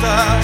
costas